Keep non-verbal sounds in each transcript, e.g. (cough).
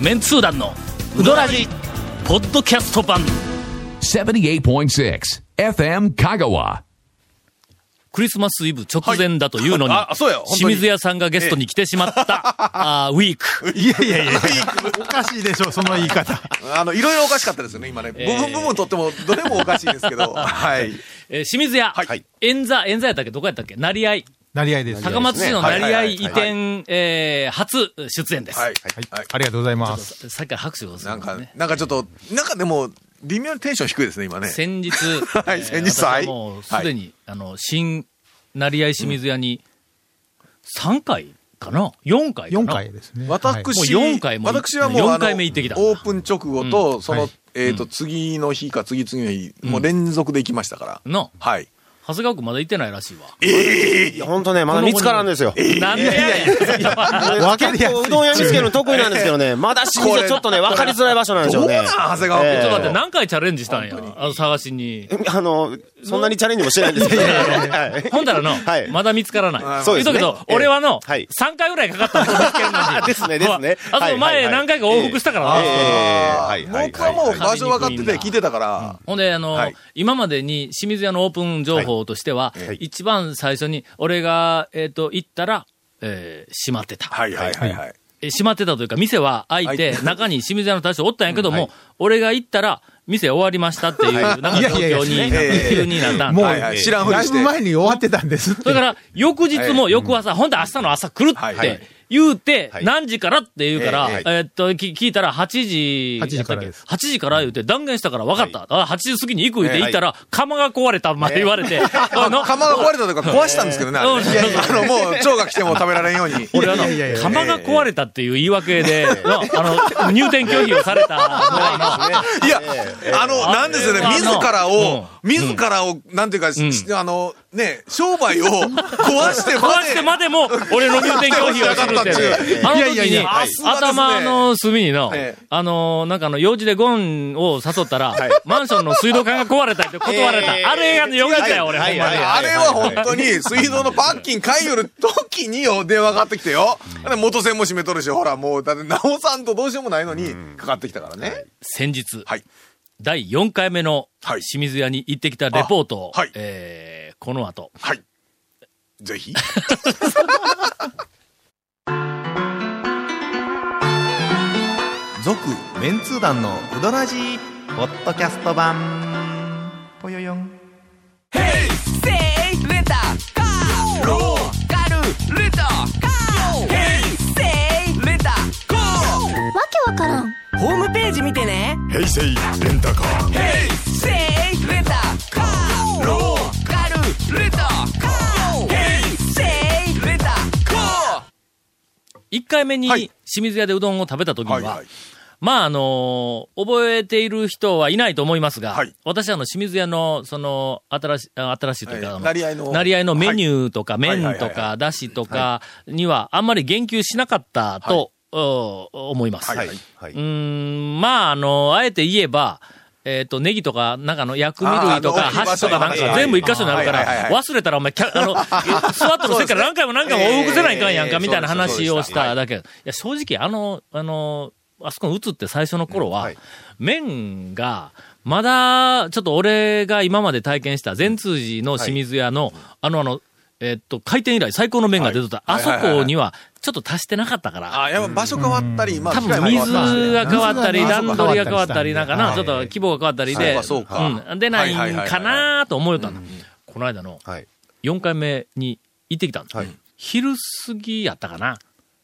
メンツー団のウドラジポッドキャスト版78.6 FM Kagawa. クリスマスイブ直前だというのに、あそうや本当に清水屋さんがゲストに来てしまった、あーウィーク。いやいやいや、おかしいでしょ、その言い方。あの、いろいろおかしかったですよね、今ね。部分部分とっても、どれもおかしいですけど。はい。えー清水屋、はい演座、演座やったっけ？どこやったっけ？成合。なり合いです。高松市のはい成合移はいはいはい転、えー初出演です。はい。はい。ありがとうございます。さっきから拍手をすなんかるんですね、。なんかちょっと、なんかでも、微妙にテンション低いですね、今ね。先日、(laughs) はいえー先日私ははいもうすでに、あの、新成合清水屋に3回かな ?4 回かな？4回ですね。私、もう4回も私はもう、4あの回目行ってきたオープン直後と、その、はいえっと、次の日か次々の日、もう連続で行きましたから。の、はい。長谷川区まだ行ってないらしいわ。いや、ほんとね、まだ見つからんですよ。なんでやいやわかりやすい結構うどん屋見つけるの得意なんですけどね、まだ清水はちょっとね、分かりづらい場所なんですよね。長谷川君ええちょっと待って、何回チャレンジしたんや。あの、探しに。あの、そんなにチャレンジもしてないんですけど。はい。ほんだらの、はい。まだ見つからない。そうですね言うとくけど、ええ俺はの、はい。3回ぐらいかかったん見つけるのに。(laughs) ですねですね。あと前何回か往復したからな。ええ。はいはい僕はもう場所分かってて聞いてたから、ほんで、あの、はい。今までに清水屋のオープン情報としては、はい。一番最初に、俺が、えっ、と、行ったら、えー閉まってた。はいはいはいはい。え閉まってたというか、店は開いて、中に清水屋の大将おったんやけども、俺が行ったら、店終わりましたっていう、なんか状況になって、急になったんもう、知らんふりして。だいぶ前に終わってたんです。って。それから、翌日も翌朝、ほんで明日の朝来るって言うて、はい。何時からって言うから、ええーっと、き聞いたら8時、8時からです。8時から言うて断言したから分かった。あ8時過ぎに行く言うて行ったら、釜が壊れたまで言われて、(laughs) あの釜が壊れたとか壊したんですけどね、あの、もう、蝶が来ても食べられんように。俺あの釜が壊れたっていう言い訳で、のあの、入店拒否をされた。いや、あの、なんですよね、自らうん。を、自らを、なんていうか、しあの、ね、商売を壊してま (laughs) 壊してまでも、俺の入店拒否をするって。あの時に頭の隅にのええ、あの、なんかあの、用事でゴンを誘ったら、マンションの水道管が壊れたって断られた。ええあれがよかったよ、俺、ほんまに。はいあれは本当に、水道のパッキン買いよる時によ、電話がかかってきてよ。で元栓も閉めとるし、ほら、もう、だって、直さんとどうしようもないのに、かかってきたからね。先日、はい。第4回目のはい。清水屋に行ってきたレポートを、えーこの後。はい。ぜひ。(laughs) 続メンツー団のウドラジーポッドキャスト版。ぽよよん。わけわからん。ホームページ見てね。ヘイセイレンタカー。せい1回目にはい清水屋でうどんを食べた時には、はいはい。まあ、あのー覚えている人はいないと思いますが、はい私はあの、清水屋の、その、新し新しいというか、はいあの成合の成合のメニューとか、麺とか、だしとかには、あんまり言及しなかったと、お思います。はい。うい。ーん、まあ、あの、あえて言えば、えっ、と、ネギとか、なんかの薬味類とか、箸とかなんか全部一箇所にあるから、忘れたらお前、キャあの、(laughs) 座っとるせいから何回も何回も往復せないかんやんか、ええみたいな話をしたただけ。いや、正直、あの、あの、あそこに移って最初の頃は、はい。麺が、まだ、ちょっと俺が今まで体験した善通寺の清水屋の、あの、あの、えっと、開店以来最高の麺が出とった、あそはい。はいはいはいこには、ちょっと足してなかったから、あ、やっぱ場所変わったり、まあ、多分水が変わったり、段取りが変わったり、なんかな、はいちょっと規模が変わったりで、そうん、出ないんかなと思うたんだ。この間のはい。4回目に行ってきたん。昼過ぎやったかな。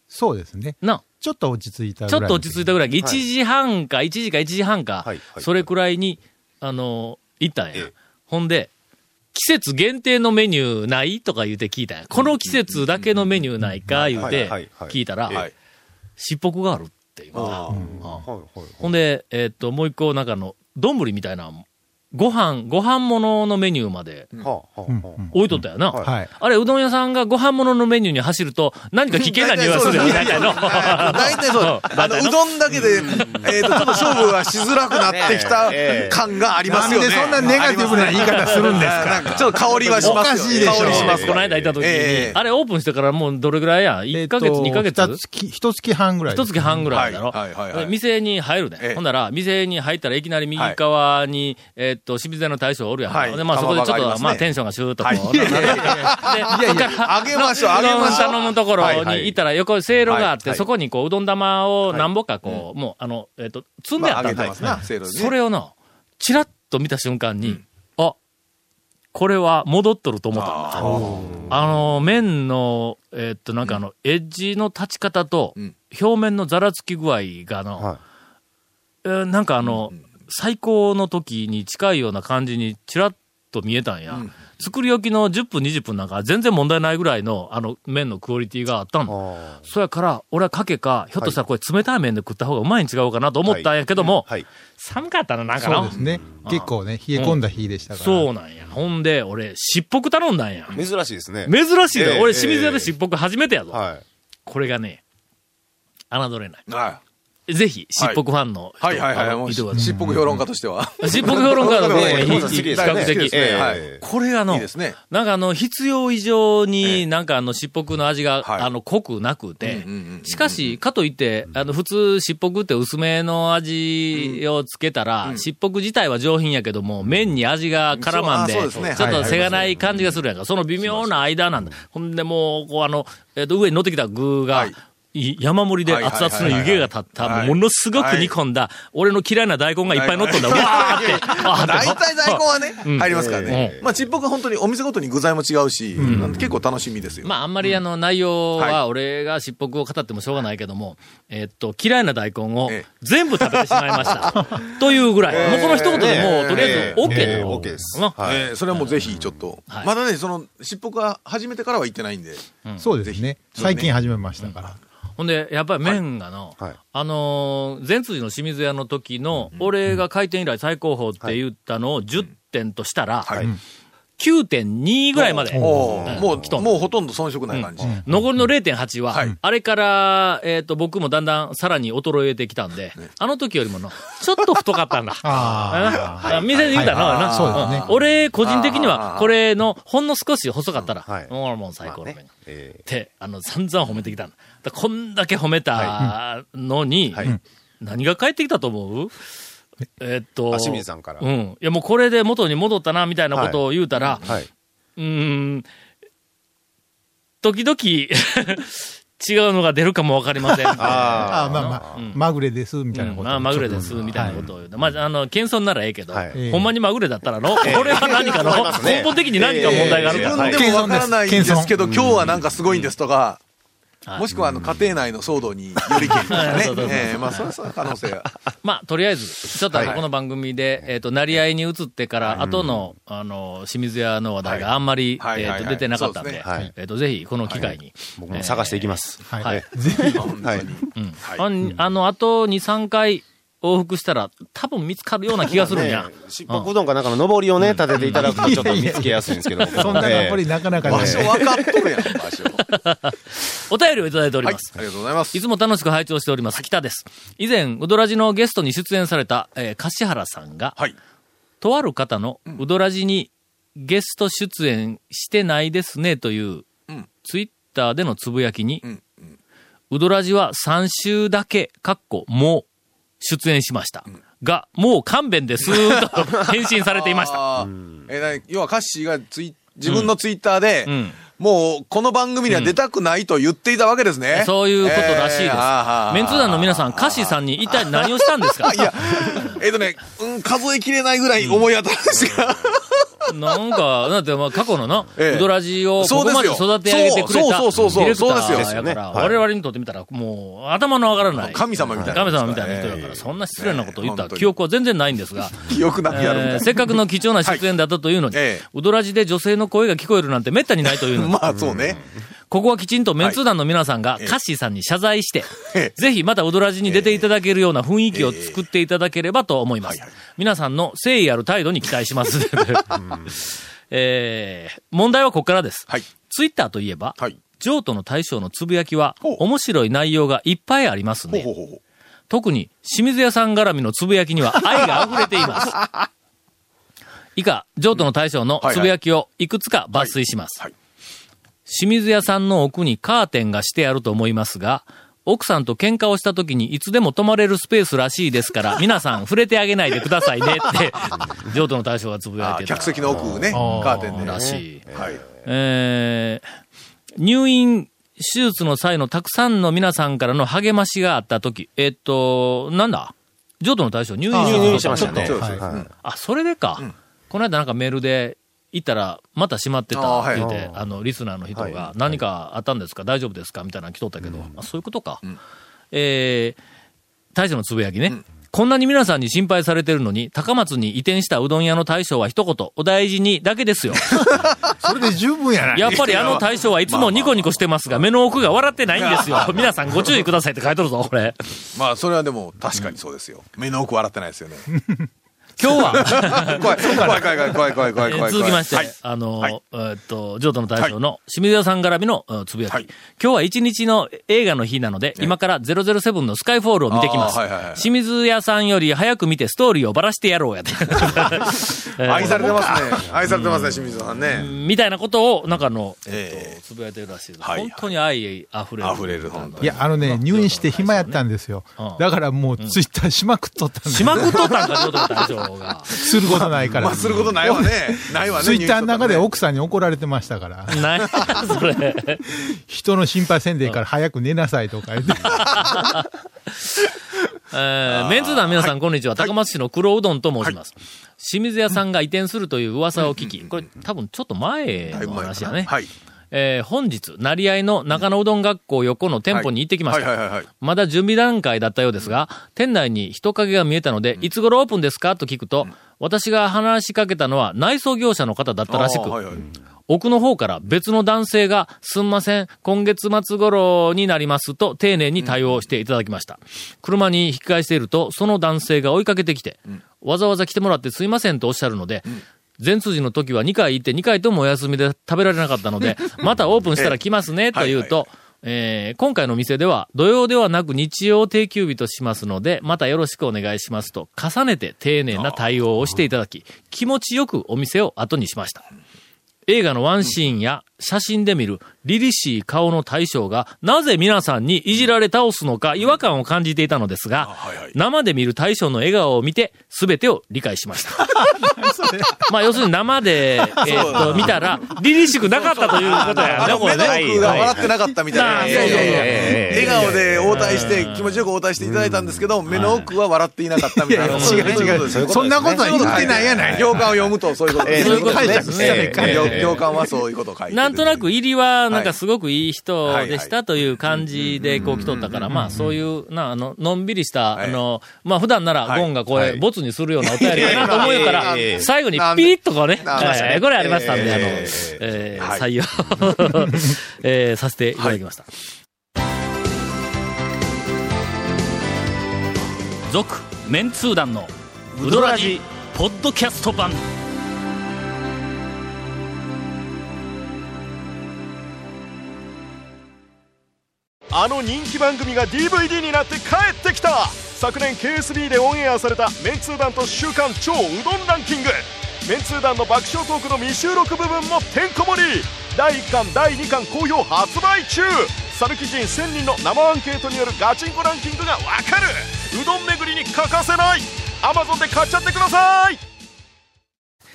そうですね。な、ちょっと落ち着いたぐちょらい。っと落ち着いたぐらい、1時半か、1時か1時半かそれくらいに、あの、行ったんや。ええ。ほんで、季節限定のメニューないとか言うて聞いたんや。この季節だけのメニューないか言うて聞いたらええ、しっぽくがあるって言う。ほんで、えーっと、もう一個、なんかあの、丼みたいなのご飯、ご飯物のメニューまではあはあはあ。置いとったよな。はい。あれ、うどん屋さんがご飯物のメニューに走ると、何か危険な匂いがするよね、大体の。(laughs) 大体そう。あの、うどんだけで、えっと、ちょっと勝負がしづらくなってきたええ感がありますよね。なんでそんなネガティブな言い方するんですか？あなんちょっと香りはしますよ。おかしいでしょ。香りしますこの間行った時に、ええ。あれオープンしてからもうどれぐらいや ?1 ヶ月、2ヶ月？一月、一月半ぐらい。一月半ぐらいだろ、はいはいはいはい。店に入るね、ええ。ほんなら、店に入ったらいきなり右側に、えーっと、清水屋の大将おるやんか。はいで、まあそこでちょっと、ますね。まあテンションがシューッとこう、はい。ななで、いやあげましょうあげましょう。頼むところに行ったら、横にせいろがあって、はいはい。そこにこう、うどん玉を何ぼかこう、もう、あの、えーっと、積んであったんだよ。まあ揚げてますな、せいろでね。それをな、チラッと見た瞬間に、あ、これは戻っとると思った。んだ。あの、麺の、えーっと、なんかあの、エッジの立ち方とうん、表面のざらつき具合がの、はい。えーなんかあの、最高の時に近いような感じにちらっと見えたんや。作り置きの10分、20分なんか全然問題ないぐらいの、あの、麺のクオリティがあったの。あそやから、俺はかけか、ひょっとしたらこれ冷たい麺で食った方がうまいん違うかなと思ったんやけども、はい。寒かったな、なんかなそうで。すね。結構ね、冷え込んだ日でしたから。そうなんや。ほんで、俺、しっぽく頼んだんや。珍しいですね。珍しいだよ。ええ俺、清水屋でしっぽく初めてやぞ。はい。これがね、侮れない。はぜひ、しっぽくファンの人、い。はいはいはい。もう、し見てくださいしっぽく評論家としては。しっぽく評論家のね、ええ (laughs) 比較的。ええ。はい。これがの、いいですね。なんかあの、必要以上えにえなんかあの、しっぽくの味が、はい。あの、濃くなくてしかし、かといって、あの、普通、しっぽくって薄めの味をつけたら、しっぽく自体は上品やけども、麺に味が絡まんで、ちょっとはいせがない感じがするやんか。その微妙な間なんだ。ほんでもう、こうあの、えっと、上に乗ってきた具がはい、い山盛りで熱々の湯気が立った、はい。ものすごく煮込んだ、俺の嫌いな大根がいっぱい乗っとんだ。(laughs) わーって。あ大体大根はね、(laughs) うん。入りますからね。うんまあ、ちっぽくは本当にお店ごとに具材も違うし、結構楽しみですよ。まあ、あんまりあの、内容はは、俺がしっぽくを語ってもしょうがないけども、えっと、嫌いな大根をええ。全部食べてしまいました。(laughs) というぐらい。もうこの一言でもう、とりあえず、OK だええ。よ。OK です。それはもうぜひちょっと、はい。まだね、その、しっぽくは始めてからは行ってないんで、そうですね。最近始めましたから。ほんで、やっぱり麺がの、はい。あのー、前通寺の清水屋の時の、俺が開店以来最高峰って言ったのを10点としたら、はい。9.2ぐらいまで。もう、もうほとんど遜色ない感じ。残りの0.8は、はい。あれから、えっ、と、僕もだんだんさらに衰えてきたんで、あの時よりもの、ちょっと太かったんだ。(laughs) ああ店で言うたらな、はい。な。そうですねん。俺、個人的には、あー。これの、ほんの少し細かったら、はい。もうもう最高の麺。ね。えって、あの、散々褒めてきたんだ。だこんだけ褒めたのに、はい何が返ってきたと思う？え？っと、あ清水さんからうん。いや、もうこれで元に戻ったな、みたいなことを言うたら、えはい。うーん、時々、違うのが出るかもわかりません。(laughs) ああ、あまあまあ、まぐれです、みたいなこと。まあ、まぐれです、みたいなことを言うと。まあ、あの、謙遜ならええけど、はいほんまにまぐれだったらの、これは何かの、根本的に何か問題がある自から。分でもわからないんですけど、今日はなんかすごいんですとか、はいもしくはあの家庭内の騒動によりけりとかね。まあ、それはそれは可能性は。まあ、とりあえず、ちょっとこの番組で、えっ、と、成り合いに移ってから、後の、あの、清水屋の話題があんまり、えっと、出てなかったんでえっと、ぜひ、この機会に。僕も探していきます。はい。はい。ぜひ、はい。(laughs) うん。はい。あんあの、あと2、3回往復したら、多分見つかるような気がするんや。(laughs) ねしっぽくうどんかなんかの上りをね、立てていただくとちょっと見つけやすいんですけど。そんなのやっぱりなかなかね場所分かっとるやん、場所。(laughs) お便りをいただいておりはいます。、ありがとうございますい。つも楽しく拝聴しております、北です。以前、うどらじのゲストに出演された、えー、柏原さんが、はい。とある方のうどらじにゲスト出演してないですねという、うんツイッターでのつぶやきに、ううんどらじは3週だけ、かっこ、もう、出演しました。が、もう勘弁です、と返信されていました。(laughs) え要はカッシーがツイ自分のツイッターで、うんもうこの番組には出たくないと言っていたわけですね。そういうことらしいです。メンツー団の皆さん、カシさんに一体何をしたんですか？いや、えっ、とね、うん、数えきれないぐらい思い当たるんですが、なんか、だってまあ過去のな、ええ。うどらじをここまで育て上げてくれたデそうそうそうそう。ィレクターやから、はい。我々にとってみたらもう頭の上がらない。神様みたいな神様みたいな人だから、ええ。そんな失礼なことを言ったええ。記憶は全然ないんですが、記憶なくやるせっかくの貴重な出演だったというのに、は (laughs) いええ。うどらじで女性の声が聞こえるなんて滅多にないというのに、まあ、そうね。ここはきちんとメンツー団の皆さんがカッシーさんに謝罪して、ええぜひまたウドラジに出ていただけるような雰囲気を作っていただければと思います。皆さんの誠意ある態度に期待します。(laughs) えー問題はここからです。はい。ツイッターといえば、はい。譲渡の大将のつぶやきは面白い内容がいっぱいありますねほうほ。うほう。特に清水屋さん絡みのつぶやきには (laughs) 愛が溢れています。以下、譲渡の大将のつぶやきをいくつか抜粋します。はいはい清水屋さんの奥にカーテンがしてあると思いますが、奥さんと喧嘩をした時にいつでも泊まれるスペースらしいですから、(laughs) 皆さん触れてあげないでくださいねって、(laughs) 譲渡の大将がつぶやいてたあ客席の奥ね、カーテンで。らしい。はい。えー入院、手術の際のたくさんの皆さんからの励ましがあったとき、えっと、なんだ？譲渡の大将入院しましたね。あ、それでか。この間なんかメールで、行ったら、また閉まってたって言って、あ,、の、リスナーの人が、何かあったんですか？大丈夫ですか？みたいなの来とったけど、あそういうことか。えー、大将のつぶやきね。こんなに皆さんに心配されてるのに、高松に移転したうどん屋の大将は一言、お大事にだけですよ。(laughs) それで十分やない。やっぱりあの大将はいつもニコニコしてますが、目の奥が笑ってないんですよ。(laughs) 皆さんご注意くださいって書いとるぞ、これ。まあ、それはでも、確かにそうですよ。目の奥笑ってないですよね。今日は、怖い、怖い、怖い、怖い、怖い、怖い、怖い、えー怖い。続きまして、はいあの、はいえーっと、譲渡の大将の清水屋さん絡みのうんつぶやき。はい今日は一日の映画の日なので、今から007のスカイフォールを見てきます。あーはいはいはい清水屋さんより早く見てストーリーをばらしてやろうやって。(laughs) えー愛されてますね。愛されてますね、清水さんね。みたいなことを、なんかあの、ええっと、つぶやいてるらしいです。本当に愛あふれる。溢れる、本当に。いや、あのね、入院して暇やったんですようん。だからもうツイッターしまくっとったんですしまくっとったんか、譲渡の大将が。(laughs) することないから。まあ、することないわね。ないわね。ツイッターの中で奥さんに怒られてましたから。何やそれ。(laughs) 人の心配せんでいいから早く寝なさいとか言って。(laughs) えーメンツ団皆さんこんにちは。高松市の黒うどんと申します。清水屋さんが移転するという噂を聞き、これ多分ちょっと前の話やね。はい。えー本日、成合の中野うどん学校横の店舗に行ってきました。まだ準備段階だったようですが、店内に人影が見えたので、いつ頃オープンですか？と聞くと、私が話しかけたのは内装業者の方だったらしく、奥の方から別の男性が、すんません、今月末頃になりますと、丁寧に対応していただきました。車に引き返していると、その男性が追いかけてきて、わざわざ来てもらってすいませんとおっしゃるので、前通寺の時は2回行って2回ともお休みで食べられなかったので、(laughs) またオープンしたら来ますね、と言うと、えー今回の店では土曜ではなく日曜定休日としますので、またよろしくお願いしますと、重ねて丁寧な対応をしていただき、気持ちよくお店を後にしました。映画のワンシーンや写真で見る凛々しい顔の大将が、なぜ皆さんにいじられ倒すのか違和感を感じていたのですが、はいはい生で見る大将の笑顔を見て、すべてを理解しました。(laughs) まあ、要するに生で、(laughs) えーっと、見たら、凛々しくなかったということやね、これ目のね。奥が笑ってなかったみたいな。はいはいそうそうそうええ笑顔で応対して、気持ちよく応対していただいたんですけど、目の奥は笑っていなかったみたいな。違う違う。そんなことは言ってないやない。行間を読むとそういうことです。そういうことですね行行間はそういうことを書いてる。なんとなく入りは、なんはい。かすごくいい人でしはたという感じでこう来とったから、まあそういう、な、あの、のんびりした、はい。あの、まあ普段ならはい。ゴンがこれ、はい。ボツにするようなお便りかなと思うからええ、最後にピリッとこうね、えーこれありましたんで、あの、ええーはい。採用、(laughs) えーさせていただきました。続、メンツー団の、ウドラジ、ポッドキャスト版。あの人気番組が DVD になって帰ってきた。昨年 KSB でオンエアされたメンツー団と週刊超うどんランキング。メンツー団の爆笑トークの未収録部分もてんこ盛り。第1巻第2巻好評発売中。サルキ人1000人の生アンケートによるガチンコランキングがわかる。うどん巡りに欠かせない。Amazon で買っちゃってください。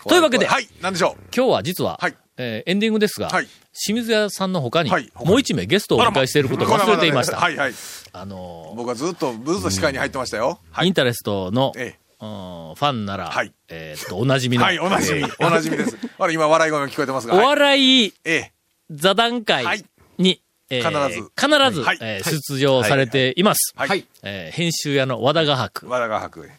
というわけで、はい、なんでしょう。今日は実は、はいえーエンディングですが、はい清水屋さんの他に、はいもう一名ゲストをお迎えしていることを忘れていました。はいはい。あの僕はずっと、ずっと視界に入ってましたよ。はい。ーインタレストの、ええ。うんファンなら、はいえーっと、おなじみの、はい、おなじみ。おなじみです。あれ、今、笑い声が聞こえてますが。おはい笑いええ。座談会はいに、えー必ず必ず、はいえ出場されています。はい。えー編集屋の和田画伯。和田が白。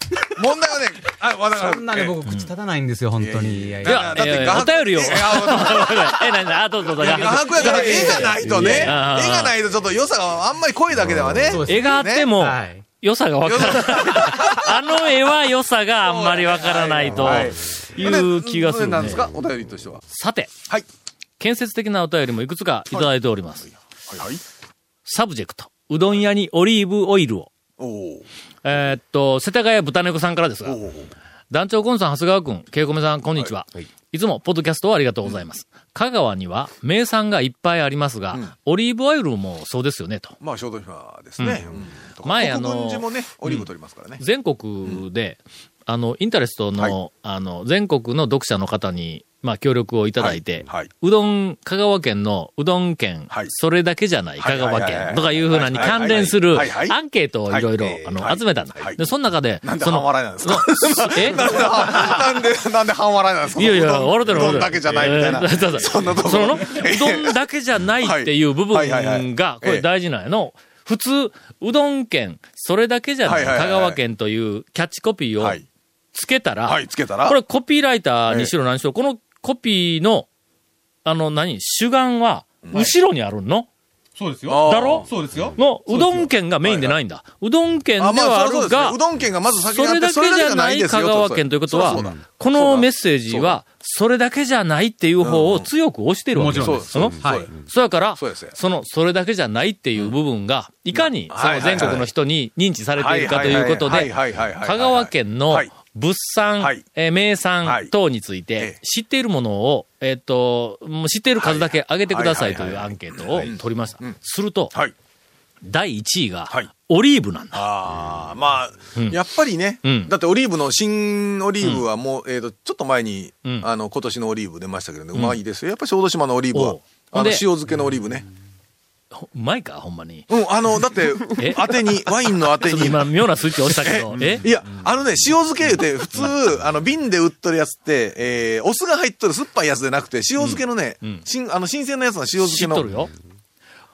(laughs) 問題はね、あ、わかる。そんなね、僕、口立たないんですよ、本当に。いやいいや、だってお便りを。え (laughs) え、なにあ、どうぞどうぞ。画伯やから絵がないとね、絵がないとちょっと良さがあんまり濃いだけではね。そうです絵があっても、はい。良さがわからない。(laughs) あの絵は良さがあんまりわからないとはいいう気がするなんです。かお便りとしては。さて、はい。建設的なお便りもいくつかいただいております。はいはい。サブジェクト、うどん屋にオリーブオイルを。おお。えーっと、世田谷豚猫さんからですが。団長コンさん、長谷川くん、ケイコメさん、こんにちは。い、つも、ポッドキャストをありがとうございます。香川には名産がいっぱいありますが、オリーブオイルもそうですよね、と。まあ、小豆島ですね。うん前あのね、オリーブ取りますからね。全国で、あの、インタレストの、はいあの、全国の読者の方に、まあ、協力をいただいて、はいはい。うどん、香川県のうどん県、はい。それだけじゃない香川県とかいうふうなに関連するアンケートをいろいろはい、あの、はい。集めたんだ。はい。で、その中で、なんでその半笑いなんですか？のえ？(laughs) なんで、なんで半笑いなんですか？いやいや、笑ってるうどんだけじゃないみたいな。えーそんなとこ。その、うどんだけじゃないっていう部分が、これ大事なんやの。普通、うどん県、それだけじゃない、香川県というキャッチコピーをはい。つけたら、はい、つけたら。これコピーライターにしろ何しろ、このコピーの、あの何、主眼は、後ろにあるの、そうですあー。だろ？そうですよ。の、うどん県がメインでないんだ。うどん県ではあるがう、どん県がまず先にあってそれだけじゃない香川県ということはこのメッセージは、それだけじゃないっていう方を強く押してるわけもちろん。ですそのそうです。そやから、その、それだけじゃないっていう部分が、いかに、その全国の人に認知されているかということで、香川県のはい物産、はい。えー名産はい。等についえてえ、知っているものを、えっ、と、もう知っている数だけ上げてくださいというアンケートを取りました。すると、はい。第1位がはい、オリーブなんだ。ああ、まあ、うん。やっぱりね、うん。だってオリーブの新オリーブはもう、えっ、と、ちょっと前に、うん。あの、今年のオリーブ出ましたけどね、うまいですよ。やっぱ小豆島のオリーブはあの、塩漬けのオリーブね。ほうまいか、ほんまに。うん、あの、だって (laughs) え、当てに、ワインの当てに。今、妙なスイッチ押したけど、え？いや、あのね、塩漬け言うて、普通、(laughs) あの、瓶で売っとるやつって、えー、お酢が入っとる酸っぱいやつでなくて、塩漬けのね、ん新、あの、新鮮なやつの塩漬けの。知っとるよ。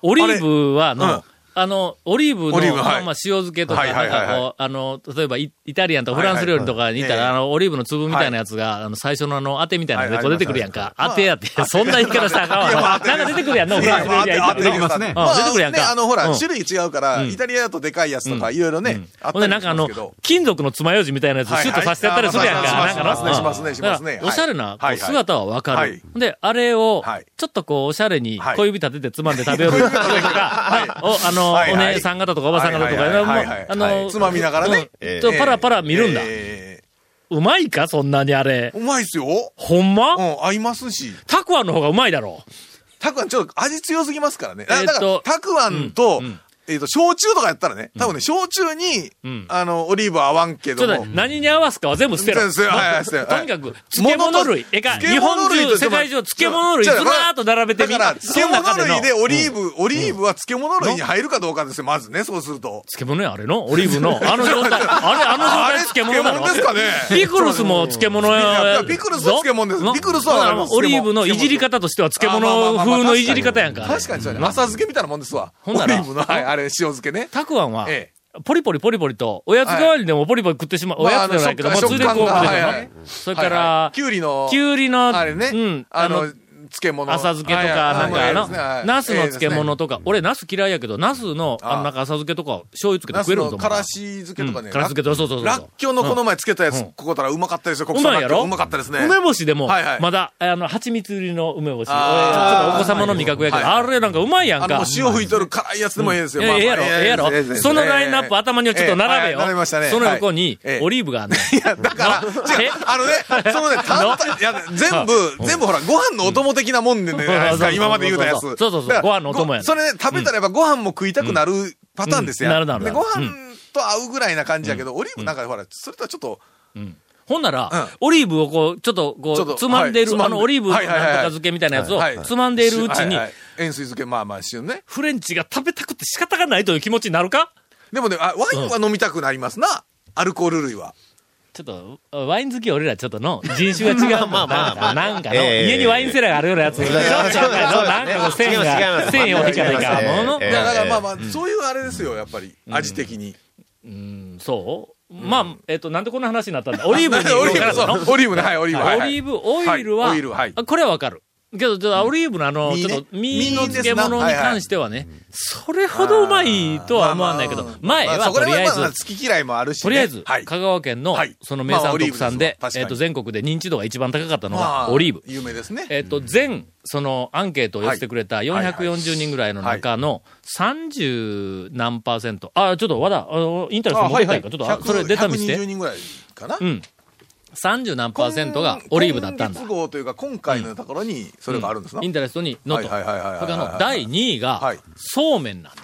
オリーブは、の、うんあの、オリーブの、ブはい。まあ、塩漬けとか、はいはいはいはい。なんかこう、あの、例えばイ、イタリアンとかフランス料理とかにいたら、はいはいはいあの、オリーブの粒みたいなやつが、あの、最初のあの、当てみたいなので、はいこう出てくるやんか。はい当てやって、そんな言い方したらあかんわ。なんか出てくるやんの、フランス料理出てきますね。出てくるやんか。ねあの、ほら、うん。種類違うから、うん。イタリアだとでかいやつとか、いろいろね、ほんで、なんかあの金属の爪楊枝みたいなやつ、シュッとさせてやったりするやんか。はいなんかの？しますねしますねしますねだからおしゃれな姿はわかはい。る。で、あれをはい、ちょっとこう、おしゃれにはい。小指立ててつまんで食べよるとか、お、あの、お姉さん方とかおばさん方とか、あの、つまみながらねとパラパラ見るんだ。えうまいかそんなにあれー。うまいっすよ。ほんま？うん、合いますし。たくあんの方がうまいだろ。たくあんちょっと味強すぎますからね。えーっとだから、たくあんと、うんうんえっと、焼酎とかやったらね、多分ね、焼酎に、うんあの、オリーブは合わんけども。何に合わすかは全部捨てろ。全部捨てろはいはい捨てろとにかく、漬物類。えか、日本中、世界中、漬物類ずらーっと並べてみだから、漬物類でオリーブ。ブ、オリーブは漬物類に入るかどうかですよ、まずね、そうすると。漬物や、あれの？オリーブの？あの状態。(laughs) あれ、あの状態漬物だろ？漬物ですかねピクルスも漬物いや。やピクルスは漬物ですのピクルスはオリーブのいじり方としては漬物風のいじり方やんか。確かにそうやね。浅漬けみたいなもんですわ。ほんならオリーブの、はい、あれ、塩漬けね。たくあんは、えポリポリポリポリと、おやつ代わりにでもポリポリ食ってしまう。おまあやつではないけど、まあ、ついでこうそれからい、きゅうりの、きゅうりの、あれね、うん、あの、漬物。浅漬けとか、なんかあの、ナスの漬物とか、俺ナス嫌いやけど、ナスの、あの、あなんか浅漬けとか、醤油つけてナス食えると思からし漬けとかね。うん。からし漬けとそうそうそうそうらっきょうのこの前つけたやつ、うん。ここたらうまかったですよ、国うまいやろ？う。うまかったですね。梅干しでも、まだ、あの、蜂蜜入りの梅干し。俺ちょっとお子様の味覚やけど、はいあれなんかうまいやんか。塩吹いとる辛いやつでもいいですよ。ええええやろ、ええやろ？そのラインナップ頭にはちょっと並べよ。並べましたね。その横にオリーブがあんねん。いや、だから、(laughs) あのね、(laughs) そのね、全部、全部ほら、ご飯のお供的なもんでね、(laughs) 今まで言うたやつ。そうそうそう。ご飯のお供やそれね、食べたらやっぱご飯も食いたくなるパターンですよ。うん。なるなるご飯と合うぐらいな感じやけど、オリーブなんかほら、それとはちょっと、ほんなら、うん。オリーブをこう、ちょっとこう、つまんでい。る、あの、オリーブのなん漬けみたいなやつをはい、つまんでいるうちに。塩水漬け、まあまあ、塩ね。フレンチが食べたくて仕方がないという気持ちになるか？でもね、あワインは飲みたくなりますな。アルコール類は。ちょっと、ワイン好き俺らちょっとの、人種が違う。まあまあまあなんかの、ええ。家にワインセラーがあるようなやつ。ちょっとなんかの、線が、線を引かないかだからまあまあ、そういうあれですよ、やっぱり。味的に。うん、そう？まあ、えっと、なんでこんな話になったんだ？オリーブに (laughs) オリーブ、オリーブね、はい、オリーブ。オリーブオイルは、はい。オイルはい。あこれはわかる。けど、ちょっとオリーブのあの、ちょっと、身身の漬物に関してはね、それほどうまいとは思わないけど前はとりあえず好き嫌いもあるしね。とりあえず、はい。香川県のはい、その名産特産で、えっと、全国で認知度が一番高かったのまが、あオリーブ。有名ですね。えっと、全、その、アンケートを寄せてくれたはいはい440人ぐらいの中の30何パーセント。あ、ちょっと、和田、あのインタレスト持ってないか、ちょっと、あそれデータ見せ120て。人ぐらいかな？うん。30何パーセントがオリーブだったんだ今。月号というか、今回のところに、それがあるんですなイン。タレストにノート。はいはいはいはいはいそれからの第2位がはい、そうめんなんだ。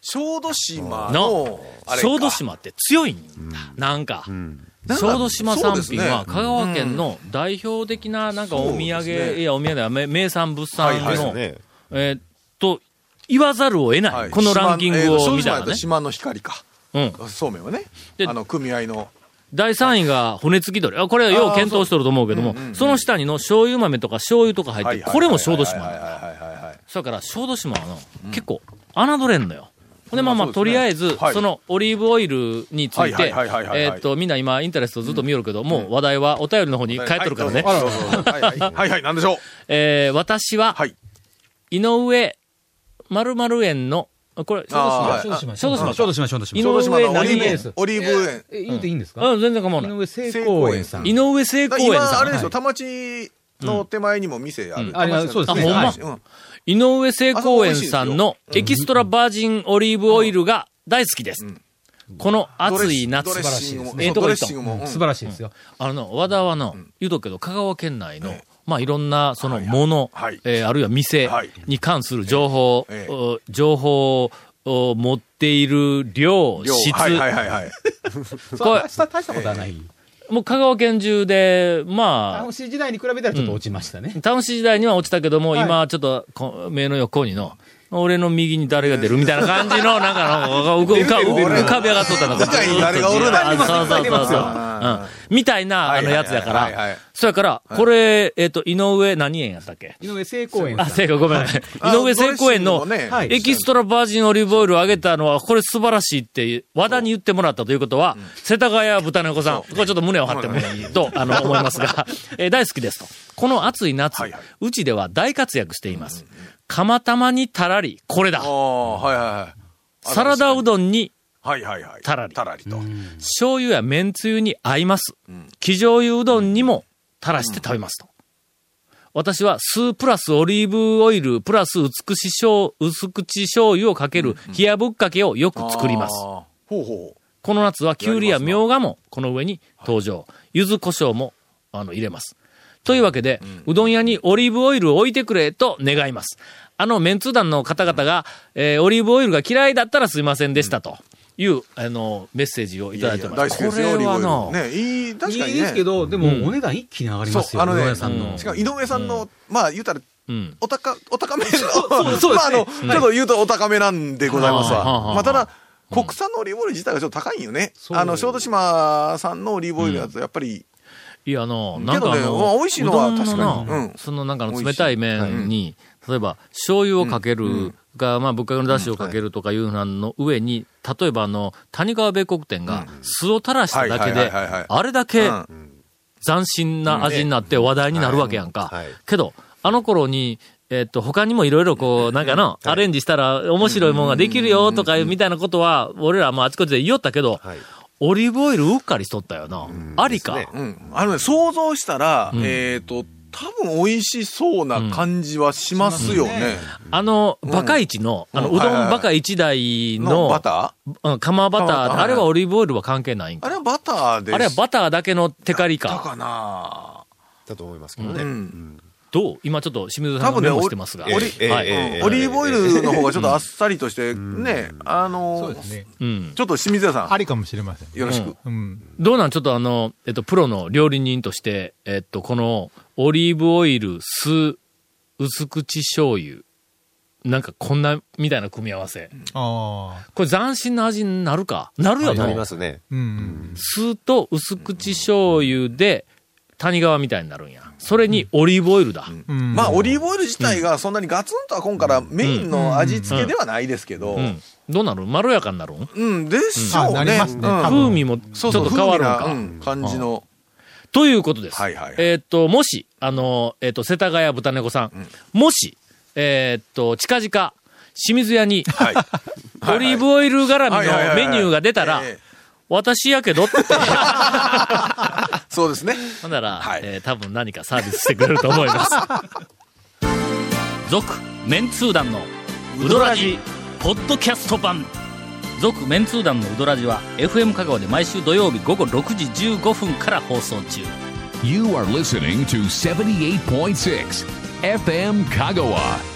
小豆島の小豆島って強いんだ。なんか。なんか小豆島産品は香川県の代表的ななんかお土産、ねいやお土産名産物産はいはいの、ね。えーっと、言わざるを得ない。はいこのランキングを見たら島えー小豆島の光か。うん。そうめんはね。であの、組合の。第3位が骨付き鳥。あ、これはよう検討しとると思うけどもそううんうんう、んその下にの醤油豆とか醤油とか入ってる、これも小豆島なんだ。はいはいはいはいはい。それから小豆島はの、結構、侮れんのよ。で、まあまあ、とりあえず、はいそのオリーブオイルについて、えーっと、みんな今、インタレストずっと見よるけど、もう話題はお便りの方に帰っとるからね。はいはいなんでしょう。えー私は、はい。井上〇〇園の、これ、島。はい。小豆島。小豆島。小豆島、小豆島。井小豆島のオリ何園。ーブ、オリーブ園。え、言っていいんですか？うん、全然構わない。井上聖公園さん。井上聖公園今、さん。あれですよ、田町の手前にも店ある。あります。そうですね。あほんま。うん。井上聖公園さんのエキストラバージンオリーブオイルが大好きです。この暑い夏。ドレッシングも。ええとこ行った？素晴らしいですよ。あの、和田はの、言うとくけど、香川県内の、まあ、いろんな、その、もの、はいえーあるいは店はいに関する情報、ええお情報を持っている量、量質、はいはいはいはい。(laughs) これ大した大したことはない。もう香川県中で、ま楽しい時代に比べたらちょっと落ちましたね。あ、楽しい時代には落ちたけども、はい今、ちょっとこ、目の横にの、俺の右に誰が出るみたいな感じの、なんかの、(laughs) 浮か浮か浮かび上がっとったの向か誰がおるなあそうそうそうそう。うん。みたいな、あの、やつやから。そやから、これ、えっと、井上何園やったっけ？井上聖公園さあ、ん。正解、ごめん。(laughs) 井あ上聖公園のエキストラバージンオリーブオイルをあげたのは、これ素晴らしいって、和田に言ってもらったということは、世田谷豚の子さん、これちょっと胸を張ってもいいと、(laughs) あの、思いますが、(laughs) えー大好きですと。この暑い夏うちでは大活躍しています。釜玉にたらり、これだあ。あ、はいはいはい。サラダうどんにはいはいはい。たらりたらりと。醤油や麺つゆに合います。生醤油うどんにも垂らして食べますと。私は酢プラスオリーブオイルプラス薄口醤薄口醤油をかける冷やぶっかけをよく作ります。ほうほう。この夏はきゅうりやみょうがもこの上に登場。柚子胡椒もあの入れます。というわけで、うどん屋にオリーブオイルを置いてくれと願います。あの、メンツー団の方々が、えーオリーブオイルが嫌いだったらすいませんでしたという、あの、メッセージをいただいてます。大好きですよ、オこれはの、ね、いい、確かにね。いいですけど、でもお値段一気に上がりそうます、よ。あのね井上さんの。しかも井上さんの、まあ言うたら、うん。お高、お高めの、(laughs) そうですね。まああの、ちょっと言うとお高めなんでございますわ。まあただ、国産のオリーブオイル自体がちょっと高いんよね。あの、小豆島産のオリーブオイルだと、やっぱり、いや、あの、なんかあの、まあ美味しいのは確かに。のうん。そのなんかあの冷たい麺に、例えば、醤油をかけるが、まあ、ぶっかけの出汁をかけるとかいうのの上に、例えばあの、谷川米国店が酢を垂らしただけであれだけうん。斬新な味になって話題になるわけやんか。けど、あの頃に、えっと、他にもいろいろこう、なんかの、アレンジしたら面白いもんができるよとかいうみたいなことは、俺らもあちこちで言おったけど、オリーブオイルうっかりしとったよな。ありか。うん。あのね、想像したら、ん。えっと、多分美味しそうな感じはしますよね。あの、バカイチの、あの、うどんバカ一台のの、バター？うん釜バター、釜バターあれはオリーブオイルは関係ないんか。あれはバターであれはバターだけのテカリか。だかなだと思いますけどね。うん。どう？今ちょっと清水さんがメモしてますが。オリーブオイルの方がちょっとあっさりとして、ね、あの。ちょっと清水屋さありかもしれません。ん、よろしく。うん。どうなん？ちょっとあの、えっと、プロの料理人として、えっと、この、オリーブオイル、酢、薄口醤油、なんかこんな、みたいな組み合わせ。ああ。これ斬新な味になるか？なるよな。なりますね。うんうん。酢と薄口醤油で、谷川みたいになるんや。それにオリーブオイルだ。うん。まあ、オリーブオイル自体がそんなにガツンとは今からメインの味付けではないですけど、どうなる？まろやかになるん？ん、でしょうね。風味もちょっそうそう、と変わるんか。感じの。ということです。はいはいはい。えーっと、もし、あの、えーっと、世田谷豚猫さん、もし、えーっと、近々、清水屋に、はい。オリーブオイル絡みのメニューが出たらええ、私やけどって、(laughs) そうですね。ほんなら、はいえー多分何かサービスしてくれると思います。続、メンツー団のウドラジ、ポッドキャスト版。続、メンツー団のウドラジは、FM 香川で毎週土曜日午後6時15分から放送中。You are listening to 78.6 FM Kagawa.